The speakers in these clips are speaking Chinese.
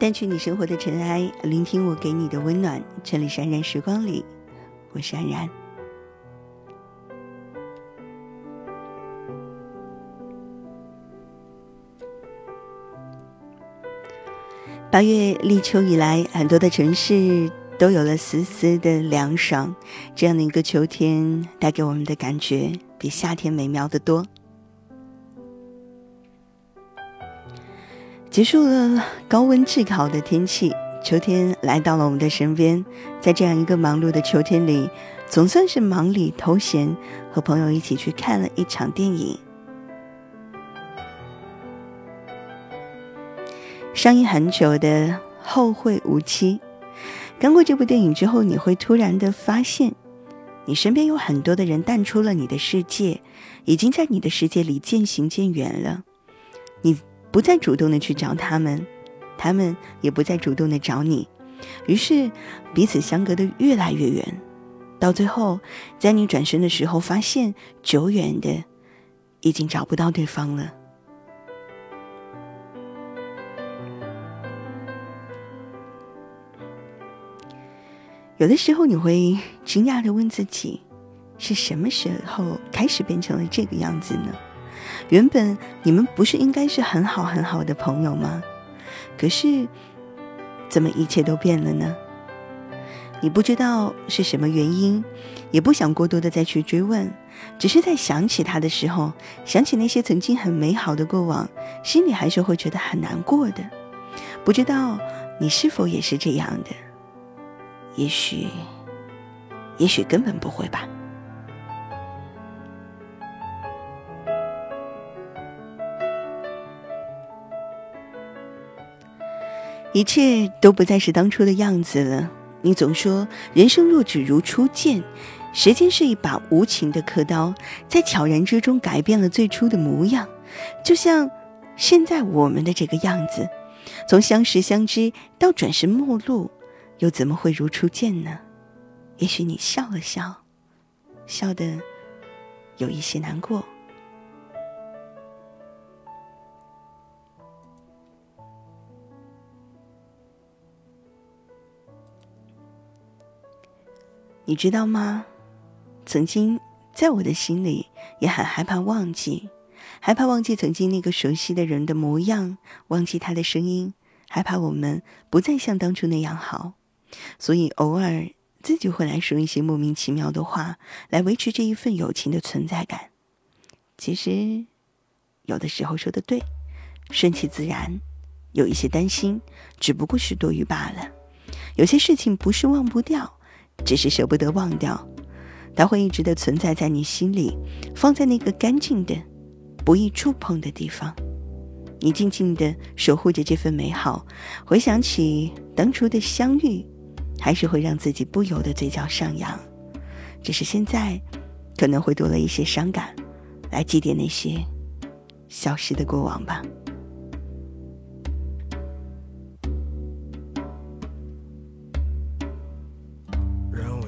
淡去你生活的尘埃，聆听我给你的温暖。这里是安然时光里，我是安然。八月立秋以来，很多的城市都有了丝丝的凉爽。这样的一个秋天，带给我们的感觉比夏天美妙的多。结束了高温炙烤的天气，秋天来到了我们的身边。在这样一个忙碌的秋天里，总算是忙里偷闲，和朋友一起去看了一场电影。上映很久的《后会无期》，看过这部电影之后，你会突然的发现，你身边有很多的人淡出了你的世界，已经在你的世界里渐行渐远了。你。不再主动的去找他们，他们也不再主动的找你，于是彼此相隔的越来越远，到最后，在你转身的时候，发现久远的已经找不到对方了。有的时候，你会惊讶的问自己，是什么时候开始变成了这个样子呢？原本你们不是应该是很好很好的朋友吗？可是，怎么一切都变了呢？你不知道是什么原因，也不想过多的再去追问，只是在想起他的时候，想起那些曾经很美好的过往，心里还是会觉得很难过的。不知道你是否也是这样的？也许，也许根本不会吧。一切都不再是当初的样子了。你总说人生若只如初见，时间是一把无情的刻刀，在悄然之中改变了最初的模样。就像现在我们的这个样子，从相识相知到转身陌路，又怎么会如初见呢？也许你笑了笑，笑得有一些难过。你知道吗？曾经在我的心里也很害怕忘记，害怕忘记曾经那个熟悉的人的模样，忘记他的声音，害怕我们不再像当初那样好，所以偶尔自己会来说一些莫名其妙的话，来维持这一份友情的存在感。其实，有的时候说的对，顺其自然，有一些担心，只不过是多余罢了。有些事情不是忘不掉。只是舍不得忘掉，它会一直的存在在你心里，放在那个干净的、不易触碰的地方。你静静的守护着这份美好，回想起当初的相遇，还是会让自己不由得嘴角上扬。只是现在，可能会多了一些伤感，来祭奠那些消失的过往吧。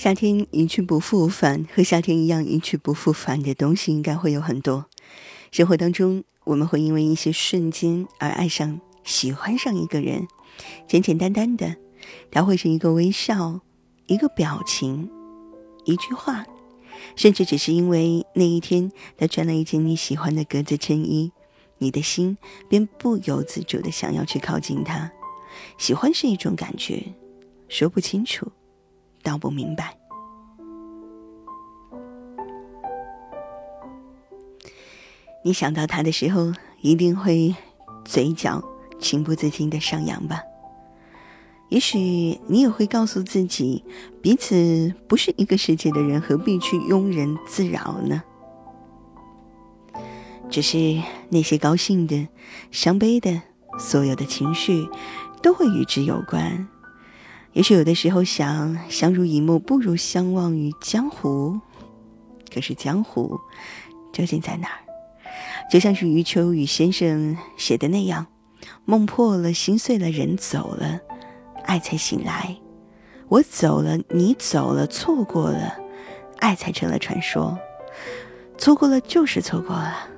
夏天一去不复返，和夏天一样一去不复返的东西应该会有很多。生活当中，我们会因为一些瞬间而爱上、喜欢上一个人，简简单单的，他会是一个微笑、一个表情、一句话，甚至只是因为那一天他穿了一件你喜欢的格子衬衣，你的心便不由自主的想要去靠近他。喜欢是一种感觉，说不清楚。道不明白。你想到他的时候，一定会嘴角情不自禁的上扬吧？也许你也会告诉自己，彼此不是一个世界的人，何必去庸人自扰呢？只是那些高兴的、伤悲的，所有的情绪，都会与之有关。也许有的时候想相濡以沫，不如相忘于江湖。可是江湖究竟在哪儿？就像是余秋雨先生写的那样：“梦破了，心碎了，人走了，爱才醒来。我走了，你走了，错过了，爱才成了传说。错过了就是错过了，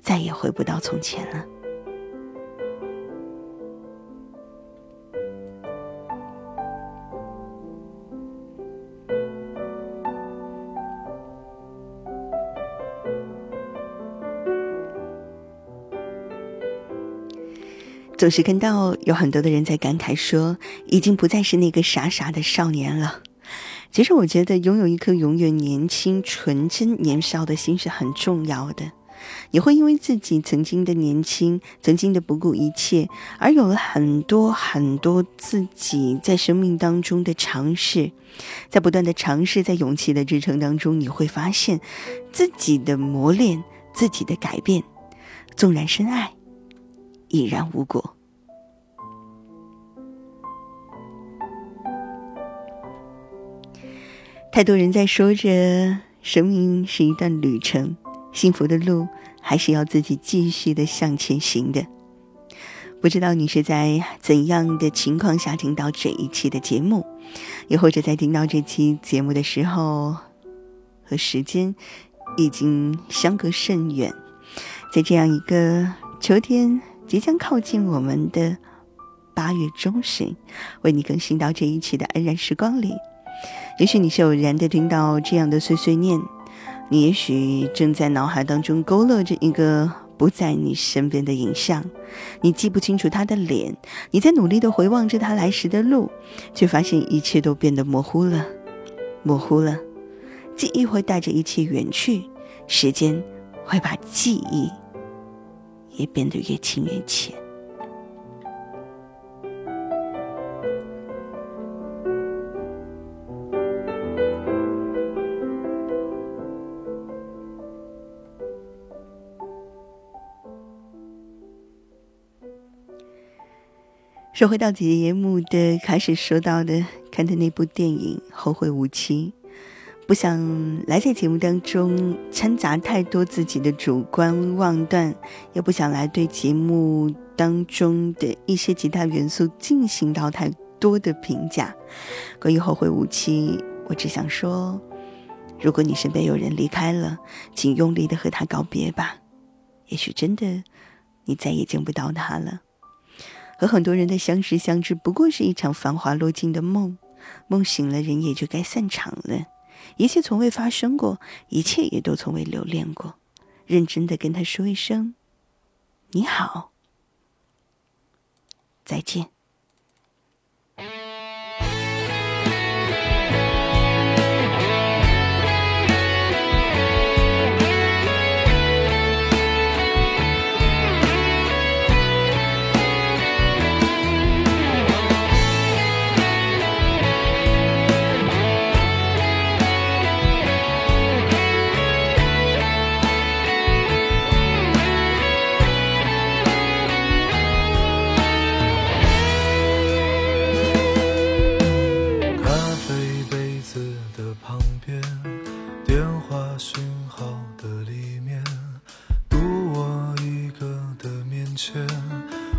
再也回不到从前了。”总是看到有很多的人在感慨说，已经不再是那个傻傻的少年了。其实我觉得拥有一颗永远年轻、纯真、年少的心是很重要的。你会因为自己曾经的年轻、曾经的不顾一切，而有了很多很多自己在生命当中的尝试。在不断的尝试，在勇气的支撑当中，你会发现自己的磨练、自己的改变。纵然深爱。已然无果。太多人在说着，生命是一段旅程，幸福的路还是要自己继续的向前行的。不知道你是在怎样的情况下听到这一期的节目，又或者在听到这期节目的时候，和时间已经相隔甚远，在这样一个秋天。即将靠近我们的八月中旬，为你更新到这一期的安然时光里。也许你是偶然的听到这样的碎碎念，你也许正在脑海当中勾勒着一个不在你身边的影像，你记不清楚他的脸，你在努力的回望着他来时的路，却发现一切都变得模糊了，模糊了，记忆会带着一切远去，时间会把记忆。也变得越轻越浅。说回到节目的开始说到的，看的那部电影《后会无期》，不想来在节目当中掺杂太多自己的主观妄断，也不想来对节目当中的一些其他元素进行到太多的评价。关于后会无期，我只想说，如果你身边有人离开了，请用力的和他告别吧。也许真的，你再也见不到他了。和很多人的相识相知，不过是一场繁华落尽的梦。梦醒了，人也就该散场了。一切从未发生过，一切也都从未留恋过。认真的跟他说一声：“你好，再见。”“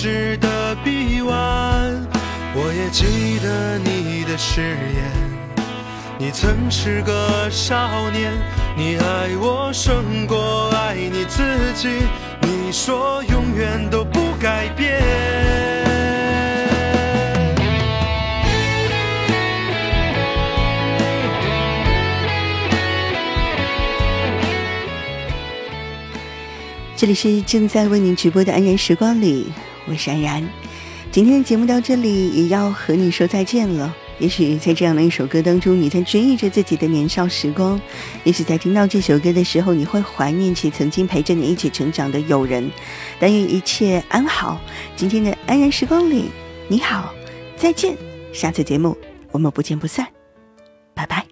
值得臂弯我也记得你的誓言你曾是个少年你爱我胜过爱你自己你说永远都不改变。这里是正在为您直播的安然时光里我是安然。今天的节目到这里也要和你说再见了。也许在这样的一首歌当中，你在追忆着自己的年少时光；也许在听到这首歌的时候，你会怀念起曾经陪着你一起成长的友人。但愿一切安好。今天的安然时光里，你好，再见。下次节目我们不见不散，拜拜。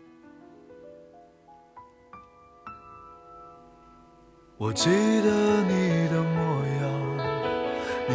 我记得你，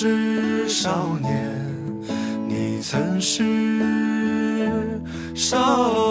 是少年。你曾是少。